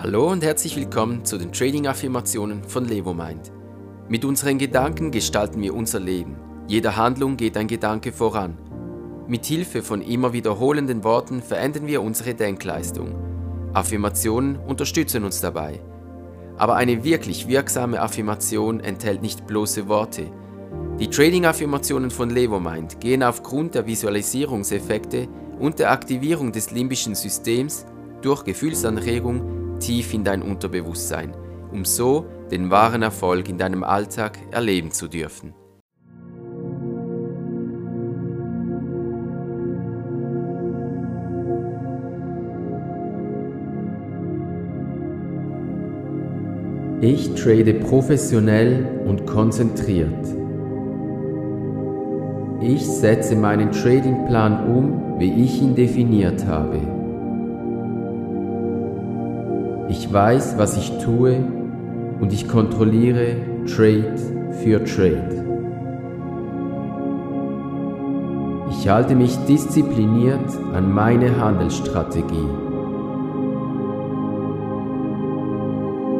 Hallo und herzlich willkommen zu den Trading-Affirmationen von LevoMind. Mit unseren Gedanken gestalten wir unser Leben. Jeder Handlung geht ein Gedanke voran. Mit Hilfe von immer wiederholenden Worten verändern wir unsere Denkleistung. Affirmationen unterstützen uns dabei. Aber eine wirklich wirksame Affirmation enthält nicht bloße Worte. Die Trading-Affirmationen von LevoMind gehen aufgrund der Visualisierungseffekte und der Aktivierung des limbischen Systems durch Gefühlsanregung tief in dein Unterbewusstsein, um so den wahren Erfolg in deinem Alltag erleben zu dürfen. Ich trade professionell und konzentriert. Ich setze meinen Tradingplan um, wie ich ihn definiert habe. Ich weiß, was ich tue und ich kontrolliere Trade für Trade. Ich halte mich diszipliniert an meine Handelsstrategie.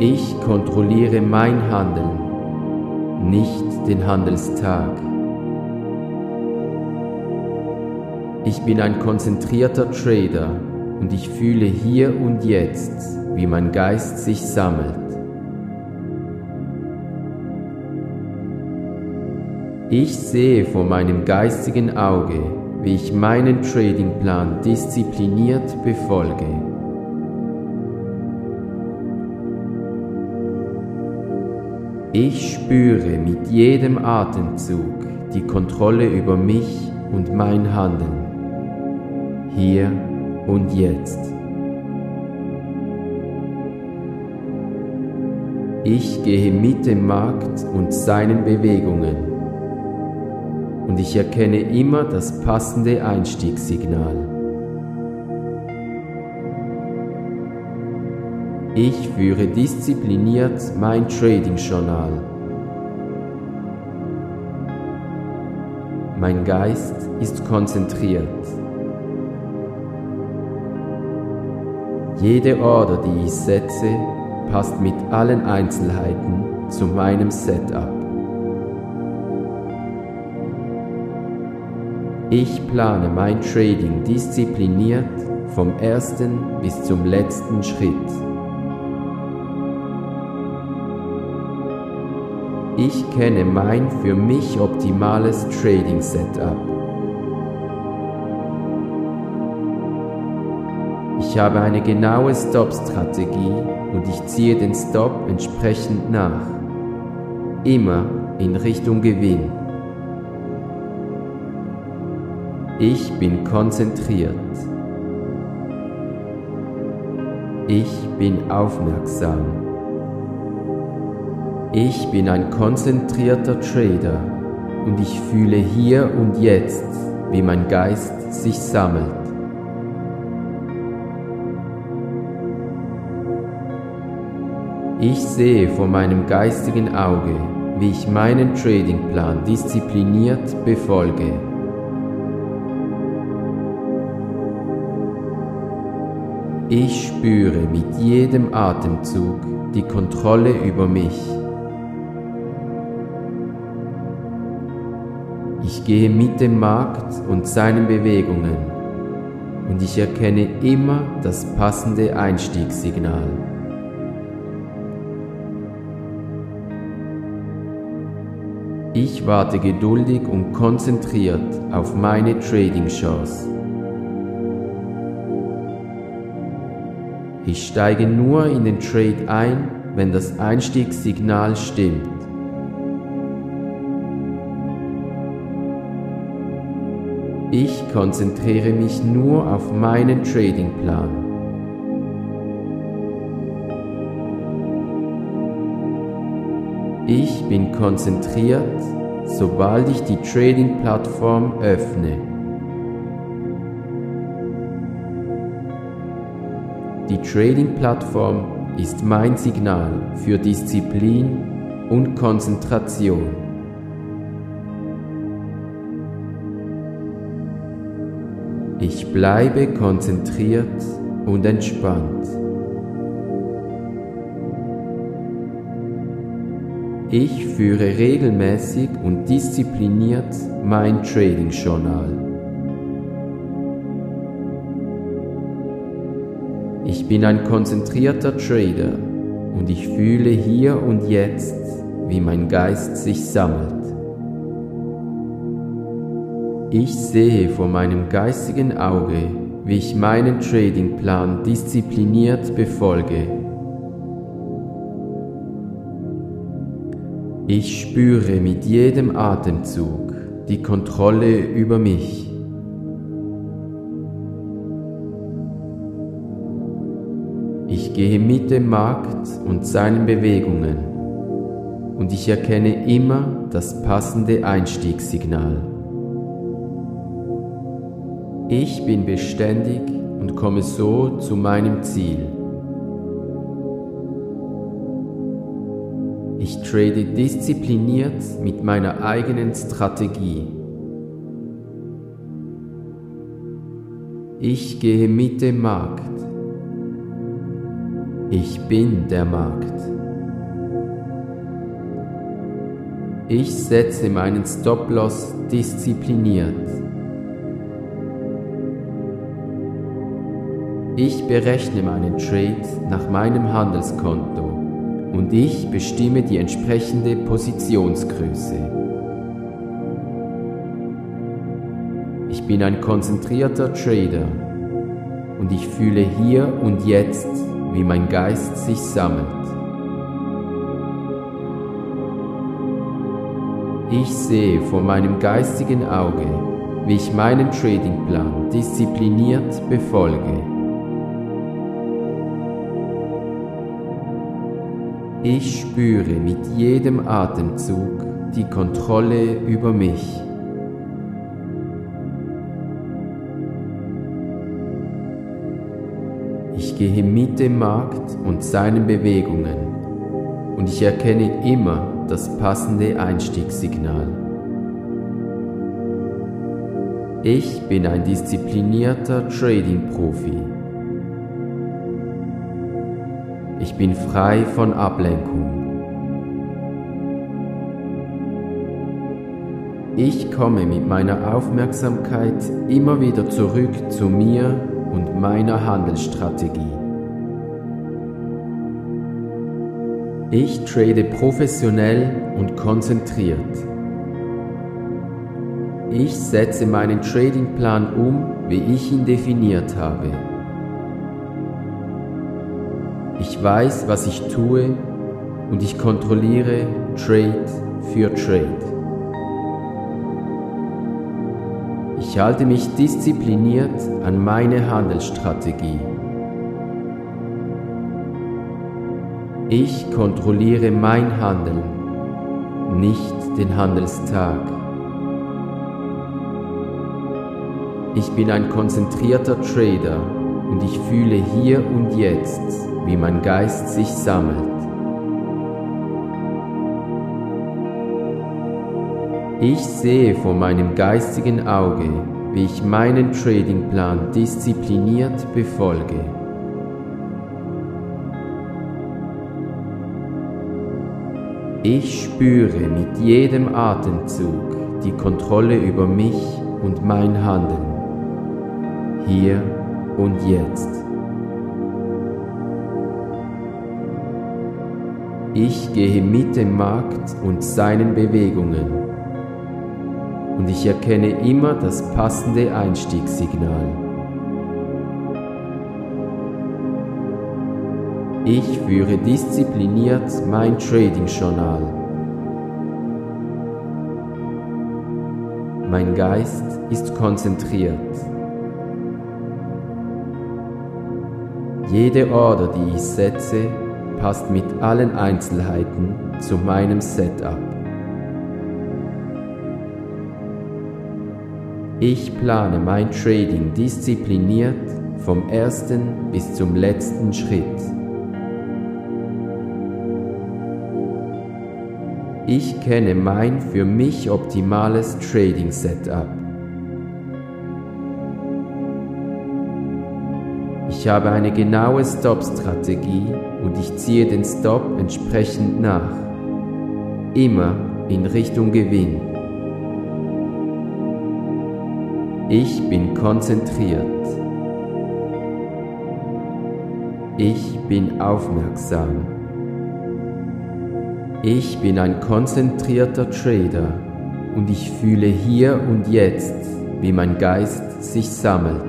Ich kontrolliere mein Handeln, nicht den Handelstag. Ich bin ein konzentrierter Trader und ich fühle hier und jetzt, wie mein Geist sich sammelt. Ich sehe vor meinem geistigen Auge, wie ich meinen Tradingplan diszipliniert befolge. Ich spüre mit jedem Atemzug die Kontrolle über mich und mein Handeln. Hier und jetzt. Ich gehe mit dem Markt und seinen Bewegungen und ich erkenne immer das passende Einstiegssignal. Ich führe diszipliniert mein Trading-Journal. Mein Geist ist konzentriert. Jede Order, die ich setze, passt mit allen Einzelheiten zu meinem Setup. Ich plane mein Trading diszipliniert vom ersten bis zum letzten Schritt. Ich kenne mein für mich optimales Trading Setup. Ich habe eine genaue Stop-Strategie und ich ziehe den Stop entsprechend nach. Immer in Richtung Gewinn. Ich bin konzentriert. Ich bin aufmerksam. Ich bin ein konzentrierter Trader und ich fühle hier und jetzt, wie mein Geist sich sammelt. Ich sehe vor meinem geistigen Auge, wie ich meinen Tradingplan diszipliniert befolge. Ich spüre mit jedem Atemzug die Kontrolle über mich. Ich gehe mit dem Markt und seinen Bewegungen und ich erkenne immer das passende Einstiegssignal. Ich warte geduldig und konzentriert auf meine Trading-Chance. Ich steige nur in den Trade ein, wenn das Einstiegssignal stimmt. Ich konzentriere mich nur auf meinen Tradingplan. Ich bin konzentriert, sobald ich die Trading-Plattform öffne. Die Trading-Plattform ist mein Signal für Disziplin und Konzentration. Ich bleibe konzentriert und entspannt. Ich führe regelmäßig und diszipliniert mein Trading-Journal. Ich bin ein konzentrierter Trader und ich fühle hier und jetzt, wie mein Geist sich sammelt. Ich sehe vor meinem geistigen Auge, wie ich meinen Tradingplan diszipliniert befolge. Ich spüre mit jedem Atemzug die Kontrolle über mich. Ich gehe mit dem Markt und seinen Bewegungen und ich erkenne immer das passende Einstiegssignal. Ich bin beständig und komme so zu meinem Ziel. Ich trade diszipliniert mit meiner eigenen Strategie. Ich gehe mit dem Markt. Ich bin der Markt. Ich setze meinen Stop-Loss diszipliniert. Ich berechne meinen Trade nach meinem Handelskonto und ich bestimme die entsprechende Positionsgröße. Ich bin ein konzentrierter Trader und ich fühle hier und jetzt, wie mein Geist sich sammelt. Ich sehe vor meinem geistigen Auge, wie ich meinen Tradingplan diszipliniert befolge. Ich spüre mit jedem Atemzug die Kontrolle über mich. Ich gehe mit dem Markt und seinen Bewegungen und ich erkenne immer das passende Einstiegssignal. Ich bin ein disziplinierter Trading-Profi. Bin frei von Ablenkung. Ich komme mit meiner Aufmerksamkeit immer wieder zurück zu mir und meiner Handelsstrategie. Ich trade professionell und konzentriert. Ich setze meinen Tradingplan um, wie ich ihn definiert habe. Ich weiß, was ich tue und ich kontrolliere Trade für Trade. Ich halte mich diszipliniert an meine Handelsstrategie. Ich kontrolliere mein Handeln, nicht den Handelstag. Ich bin ein konzentrierter Trader und ich fühle hier und jetzt, wie mein Geist sich sammelt. Ich sehe vor meinem geistigen Auge, wie ich meinen Tradingplan diszipliniert befolge. Ich spüre mit jedem Atemzug die Kontrolle über mich und mein Handeln, hier und jetzt. Ich gehe mit dem Markt und seinen Bewegungen und ich erkenne immer das passende Einstiegssignal. Ich führe diszipliniert mein Trading-Journal. Mein Geist ist konzentriert. Jede Order, die ich setze, passt mit allen Einzelheiten zu meinem Setup. Ich plane mein Trading diszipliniert vom ersten bis zum letzten Schritt. Ich kenne mein für mich optimales Trading Setup. Ich habe eine genaue Stop-Strategie und ich ziehe den Stop entsprechend nach. immer in Richtung Gewinn. Ich bin konzentriert. Ich bin aufmerksam. Ich bin ein konzentrierter Trader und ich fühle hier und jetzt, wie mein Geist sich sammelt.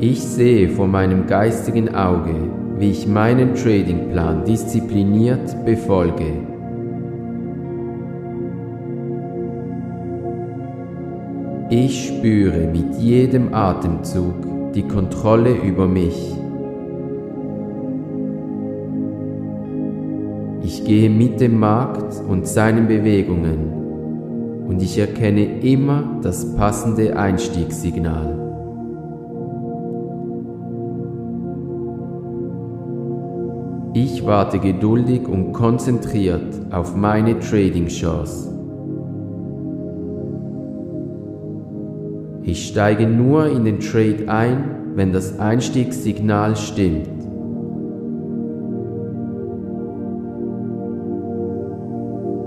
Ich sehe vor meinem geistigen Auge, wie ich meinen Tradingplan diszipliniert befolge. Ich spüre mit jedem Atemzug die Kontrolle über mich. Ich gehe mit dem Markt und seinen Bewegungen und ich erkenne immer das passende Einstiegssignal. Ich warte geduldig und konzentriert auf meine Trading-Chance. Ich steige nur in den Trade ein, wenn das Einstiegssignal stimmt.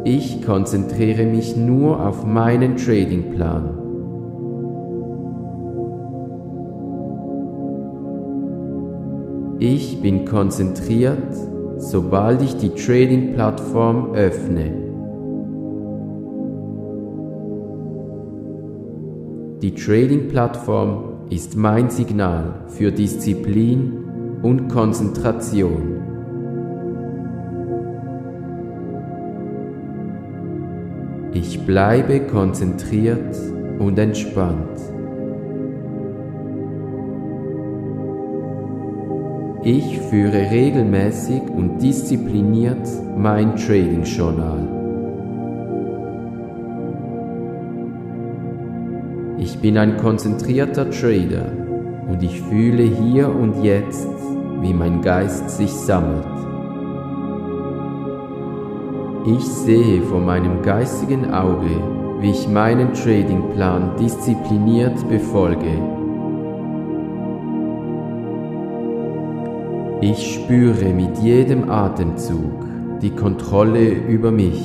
Ich konzentriere mich nur auf meinen Tradingplan. Ich bin konzentriert, sobald ich die Trading-Plattform öffne. Die Trading-Plattform ist mein Signal für Disziplin und Konzentration. Ich bleibe konzentriert und entspannt. Ich führe regelmäßig und diszipliniert mein Trading-Journal. Ich bin ein konzentrierter Trader und ich fühle hier und jetzt, wie mein Geist sich sammelt. Ich sehe vor meinem geistigen Auge, wie ich meinen Tradingplan diszipliniert befolge Ich spüre mit jedem Atemzug die Kontrolle über mich.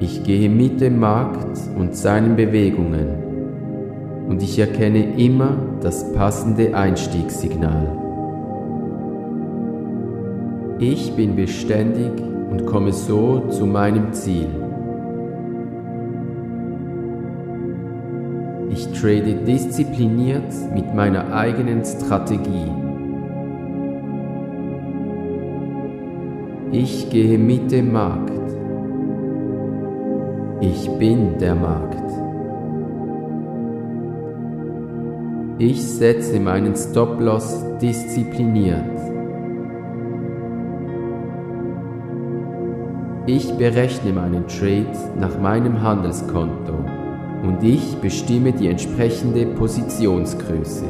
Ich gehe mit dem Markt und seinen Bewegungen und ich erkenne immer das passende Einstiegssignal. Ich bin beständig und komme so zu meinem Ziel. Ich trade diszipliniert mit meiner eigenen Strategie. Ich gehe mit dem Markt. Ich bin der Markt. Ich setze meinen Stop-Loss diszipliniert. Ich berechne meinen Trade nach meinem Handelskonto und ich bestimme die entsprechende Positionsgröße.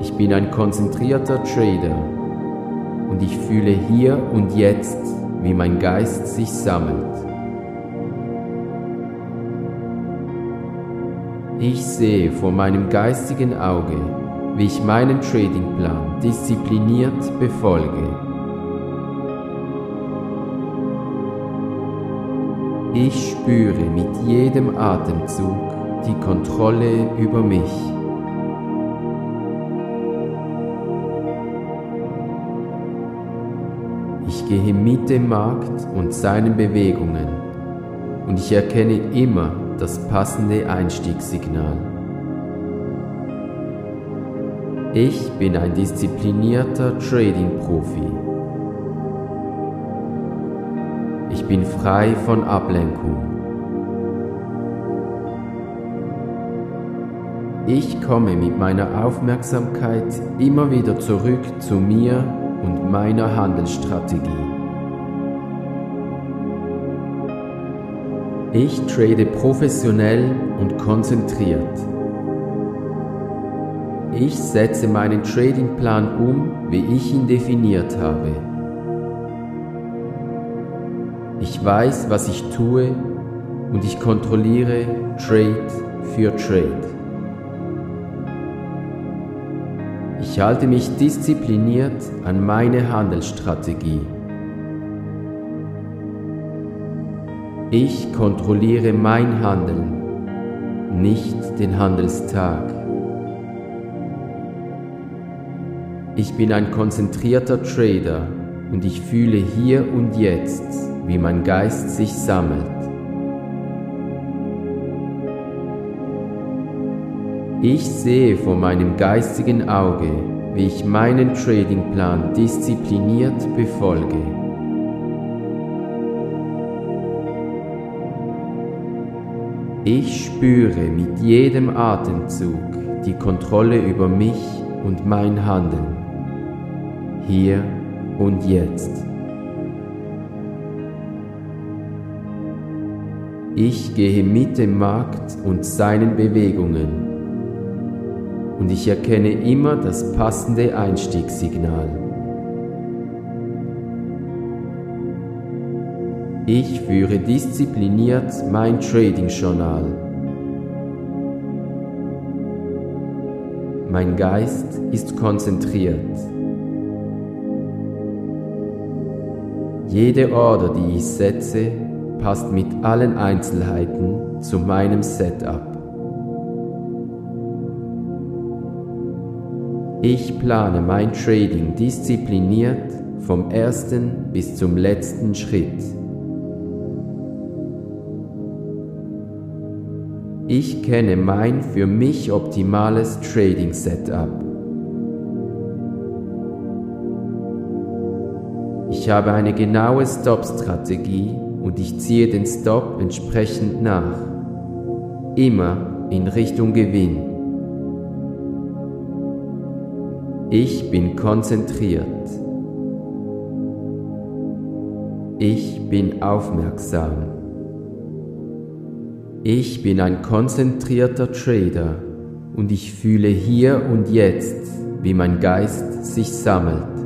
Ich bin ein konzentrierter Trader und ich fühle hier und jetzt, wie mein Geist sich sammelt. Ich sehe vor meinem geistigen Auge, wie ich meinen Tradingplan diszipliniert befolge. Ich spüre mit jedem Atemzug die Kontrolle über mich. Ich gehe mit dem Markt und seinen Bewegungen und ich erkenne immer das passende Einstiegssignal. Ich bin ein disziplinierter Trading-Profi. Bin frei von Ablenkung. Ich komme mit meiner Aufmerksamkeit immer wieder zurück zu mir und meiner Handelsstrategie. Ich trade professionell und konzentriert. Ich setze meinen Tradingplan um, wie ich ihn definiert habe. Ich weiß, was ich tue und ich kontrolliere Trade für Trade. Ich halte mich diszipliniert an meine Handelsstrategie. Ich kontrolliere mein Handeln, nicht den Handelstag. Ich bin ein konzentrierter Trader und ich fühle hier und jetzt, wie mein Geist sich sammelt. Ich sehe vor meinem geistigen Auge, wie ich meinen Tradingplan diszipliniert befolge. Ich spüre mit jedem Atemzug die Kontrolle über mich und mein Handeln hier und jetzt. Ich gehe mit dem Markt und seinen Bewegungen und ich erkenne immer das passende Einstiegssignal. Ich führe diszipliniert mein Trading-Journal. Mein Geist ist konzentriert. Jede Order, die ich setze, passt mit allen Einzelheiten zu meinem Setup. Ich plane mein Trading diszipliniert vom ersten bis zum letzten Schritt. Ich kenne mein für mich optimales Trading Setup. Ich habe eine genaue Stop-Strategie und ich ziehe den Stop entsprechend nach. Immer in Richtung Gewinn. Ich bin konzentriert. Ich bin aufmerksam. Ich bin ein konzentrierter Trader und ich fühle hier und jetzt, wie mein Geist sich sammelt.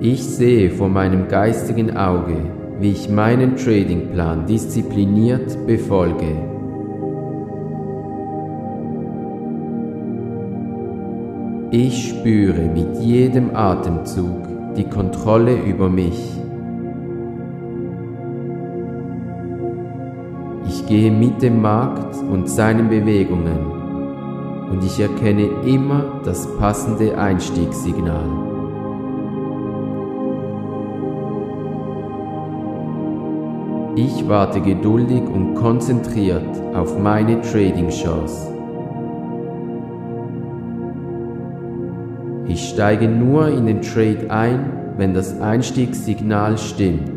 Ich sehe vor meinem geistigen Auge, wie ich meinen Tradingplan diszipliniert befolge. Ich spüre mit jedem Atemzug die Kontrolle über mich. Ich gehe mit dem Markt und seinen Bewegungen und ich erkenne immer das passende Einstiegssignal. Ich warte geduldig und konzentriert auf meine Trading-Chance. Ich steige nur in den Trade ein, wenn das Einstiegssignal stimmt.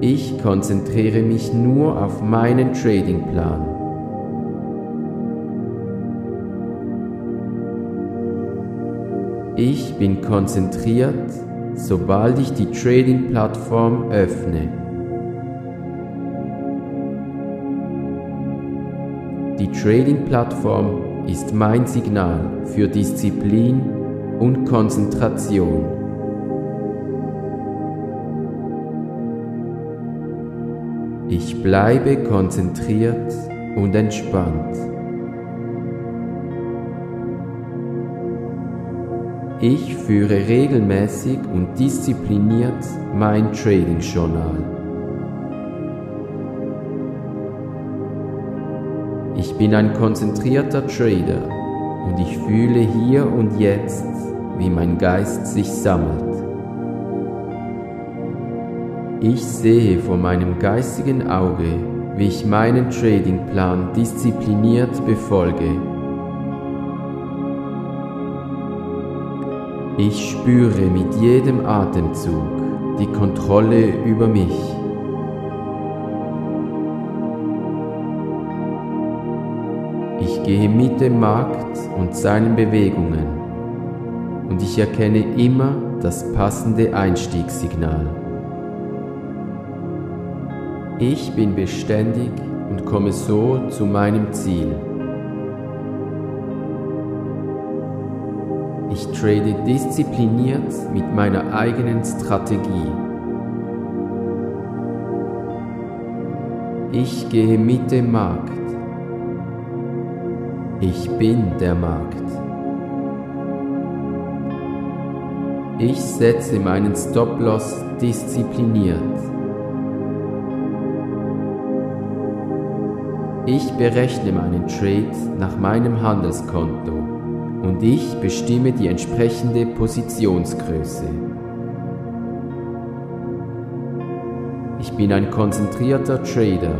Ich konzentriere mich nur auf meinen Tradingplan. Ich bin konzentriert, sobald ich die Trading-Plattform öffne. Die Trading-Plattform ist mein Signal für Disziplin und Konzentration. Ich bleibe konzentriert und entspannt. Ich führe regelmäßig und diszipliniert mein Trading-Journal. Ich bin ein konzentrierter Trader und ich fühle hier und jetzt, wie mein Geist sich sammelt. Ich sehe vor meinem geistigen Auge, wie ich meinen Tradingplan diszipliniert befolge Ich spüre mit jedem Atemzug die Kontrolle über mich. Ich gehe mit dem Markt und seinen Bewegungen und ich erkenne immer das passende Einstiegssignal. Ich bin beständig und komme so zu meinem Ziel. Trade diszipliniert mit meiner eigenen Strategie. Ich gehe mit dem Markt. Ich bin der Markt. Ich setze meinen Stop-Loss diszipliniert. Ich berechne meinen Trade nach meinem Handelskonto und ich bestimme die entsprechende Positionsgröße. Ich bin ein konzentrierter Trader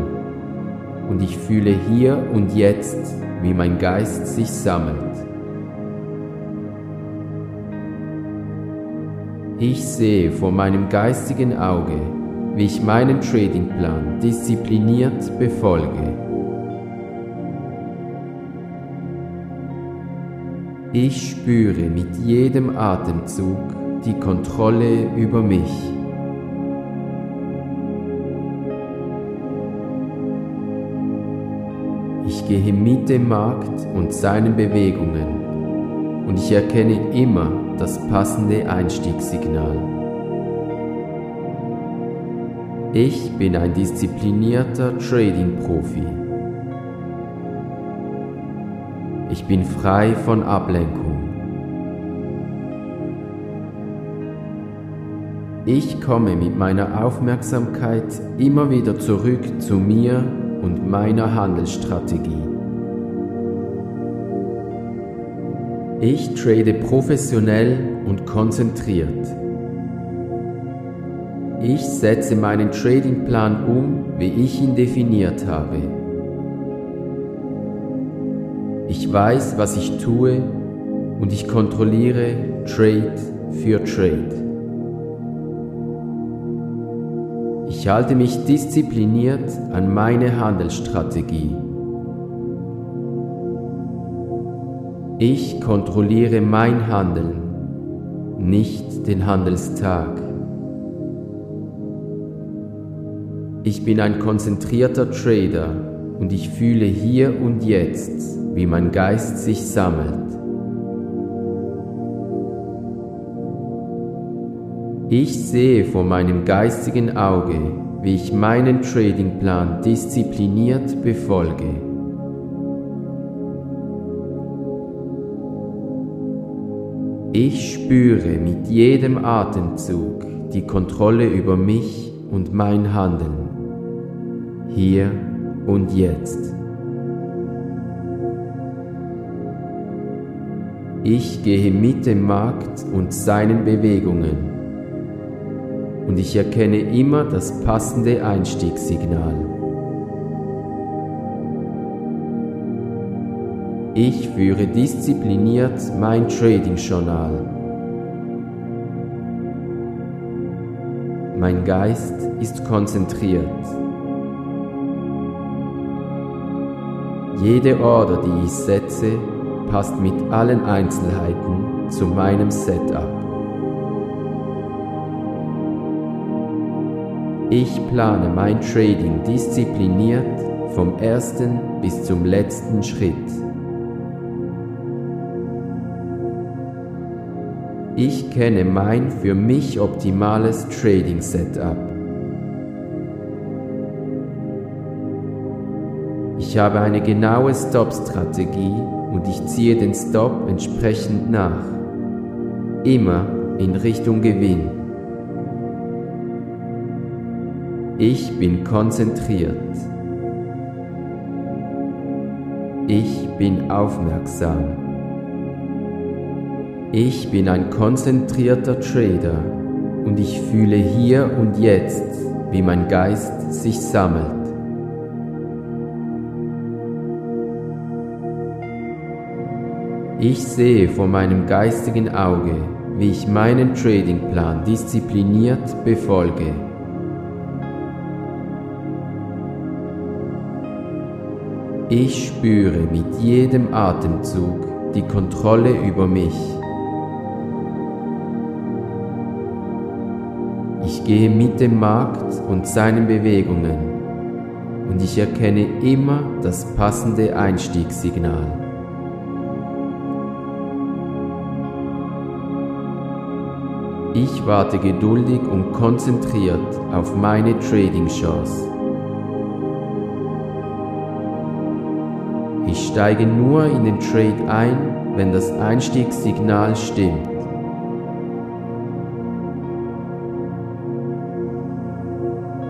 und ich fühle hier und jetzt, wie mein Geist sich sammelt. Ich sehe vor meinem geistigen Auge, wie ich meinen Tradingplan diszipliniert befolge. Ich spüre mit jedem Atemzug die Kontrolle über mich. Ich gehe mit dem Markt und seinen Bewegungen und ich erkenne immer das passende Einstiegssignal. Ich bin ein disziplinierter Trading-Profi. Ich bin frei von Ablenkung. Ich komme mit meiner Aufmerksamkeit immer wieder zurück zu mir und meiner Handelsstrategie. Ich trade professionell und konzentriert. Ich setze meinen Tradingplan um, wie ich ihn definiert habe. Ich weiß, was ich tue und ich kontrolliere Trade für Trade. Ich halte mich diszipliniert an meine Handelsstrategie. Ich kontrolliere mein Handeln, nicht den Handelstag. Ich bin ein konzentrierter Trader und ich fühle hier und jetzt, wie mein Geist sich sammelt. Ich sehe vor meinem geistigen Auge, wie ich meinen Tradingplan diszipliniert befolge. Ich spüre mit jedem Atemzug die Kontrolle über mich und mein Handeln, hier und jetzt. Ich gehe mit dem Markt und seinen Bewegungen und ich erkenne immer das passende Einstiegssignal. Ich führe diszipliniert mein Trading-Journal. Mein Geist ist konzentriert. Jede Order, die ich setze, passt mit allen Einzelheiten zu meinem Setup. Ich plane mein Trading diszipliniert vom ersten bis zum letzten Schritt. Ich kenne mein für mich optimales Trading Setup. Ich habe eine genaue Stop-Strategie und ich ziehe den Stop entsprechend nach. Immer in Richtung Gewinn. Ich bin konzentriert. Ich bin aufmerksam. Ich bin ein konzentrierter Trader und ich fühle hier und jetzt, wie mein Geist sich sammelt. Ich sehe vor meinem geistigen Auge, wie ich meinen Tradingplan diszipliniert befolge. Ich spüre mit jedem Atemzug die Kontrolle über mich. Ich gehe mit dem Markt und seinen Bewegungen und ich erkenne immer das passende Einstiegssignal. Ich warte geduldig und konzentriert auf meine Trading-Chance. Ich steige nur in den Trade ein, wenn das Einstiegssignal stimmt.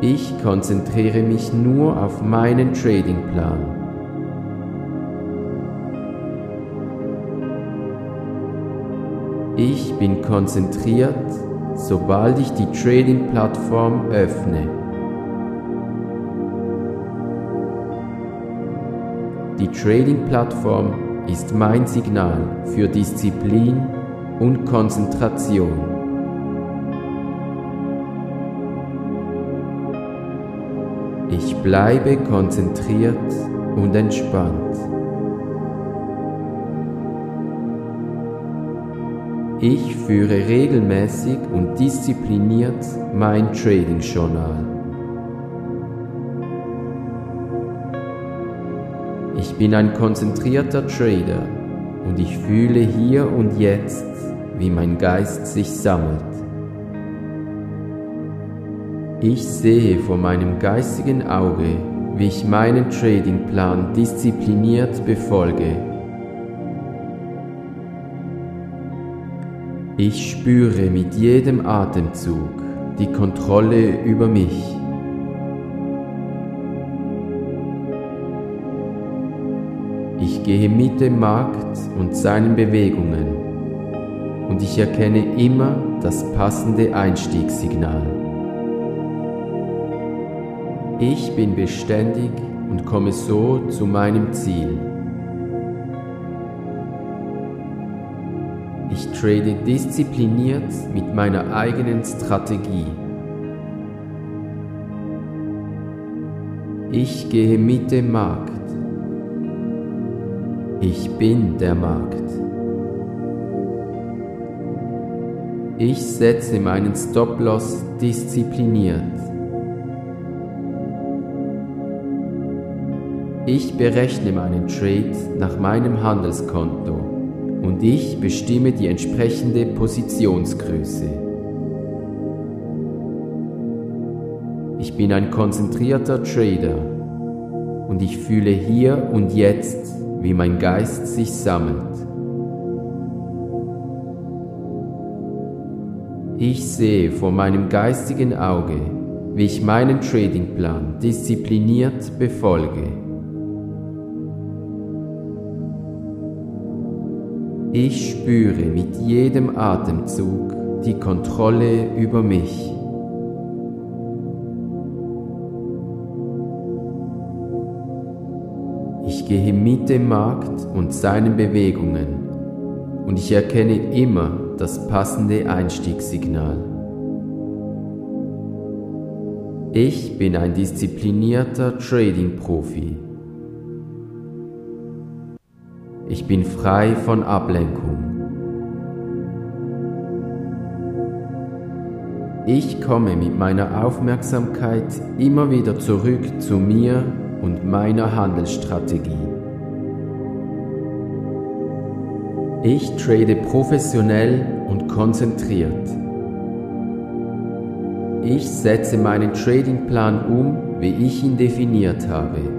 Ich konzentriere mich nur auf meinen Tradingplan. Ich bin konzentriert, sobald ich die Trading-Plattform öffne. Die Trading-Plattform ist mein Signal für Disziplin und Konzentration. Ich bleibe konzentriert und entspannt. Ich führe regelmäßig und diszipliniert mein Trading-Journal. Ich bin ein konzentrierter Trader und ich fühle hier und jetzt, wie mein Geist sich sammelt. Ich sehe vor meinem geistigen Auge, wie ich meinen Tradingplan diszipliniert befolge. Ich spüre mit jedem Atemzug die Kontrolle über mich. Ich gehe mit dem Markt und seinen Bewegungen und ich erkenne immer das passende Einstiegssignal. Ich bin beständig und komme so zu meinem Ziel. Ich trade diszipliniert mit meiner eigenen Strategie. Ich gehe mit dem Markt. Ich bin der Markt. Ich setze meinen Stop-Loss diszipliniert. Ich berechne meinen Trade nach meinem Handelskonto und ich bestimme die entsprechende Positionsgröße. Ich bin ein konzentrierter Trader und ich fühle hier und jetzt, wie mein Geist sich sammelt. Ich sehe vor meinem geistigen Auge, wie ich meinen Tradingplan diszipliniert befolge. Ich spüre mit jedem Atemzug die Kontrolle über mich. Ich gehe mit dem Markt und seinen Bewegungen und ich erkenne immer das passende Einstiegssignal. Ich bin ein disziplinierter Trading-Profi. Ich bin frei von Ablenkung. Ich komme mit meiner Aufmerksamkeit immer wieder zurück zu mir und meiner Handelsstrategie. Ich trade professionell und konzentriert. Ich setze meinen Tradingplan um, wie ich ihn definiert habe.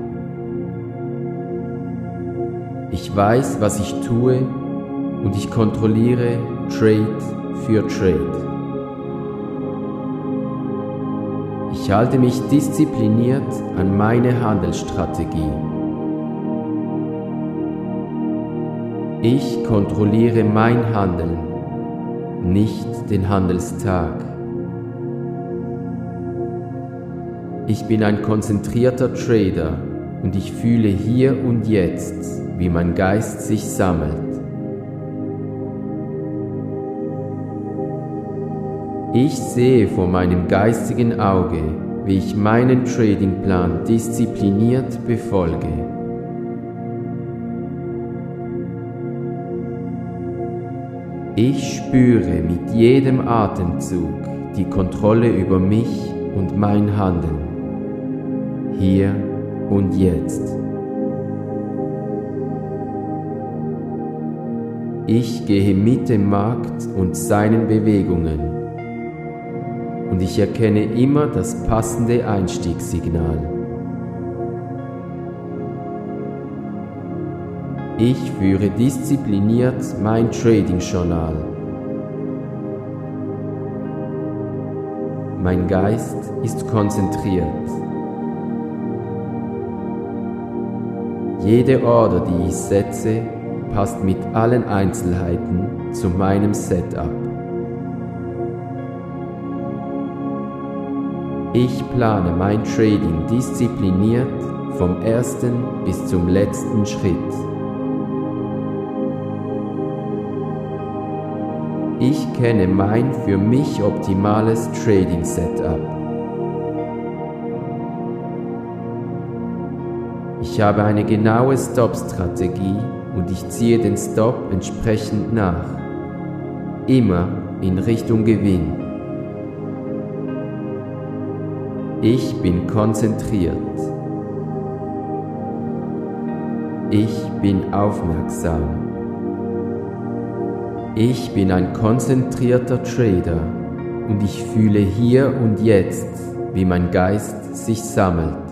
Weiß, was ich tue und ich kontrolliere Trade für Trade. Ich halte mich diszipliniert an meine Handelsstrategie. Ich kontrolliere mein Handeln, nicht den Handelstag. Ich bin ein konzentrierter Trader und ich fühle hier und jetzt, wie mein Geist sich sammelt. Ich sehe vor meinem geistigen Auge, wie ich meinen Tradingplan diszipliniert befolge. Ich spüre mit jedem Atemzug die Kontrolle über mich und mein Handeln. Hier und jetzt. Ich gehe mit dem Markt und seinen Bewegungen und ich erkenne immer das passende Einstiegssignal. Ich führe diszipliniert mein Trading-Journal. Mein Geist ist konzentriert. Jede Order, die ich setze, passt mit allen Einzelheiten zu meinem Setup. Ich plane mein Trading diszipliniert vom ersten bis zum letzten Schritt. Ich kenne mein für mich optimales Trading Setup. Ich habe eine genaue Stop-Strategie und ich ziehe den Stop entsprechend nach. Immer in Richtung Gewinn. Ich bin konzentriert. Ich bin aufmerksam. Ich bin ein konzentrierter Trader und ich fühle hier und jetzt, wie mein Geist sich sammelt.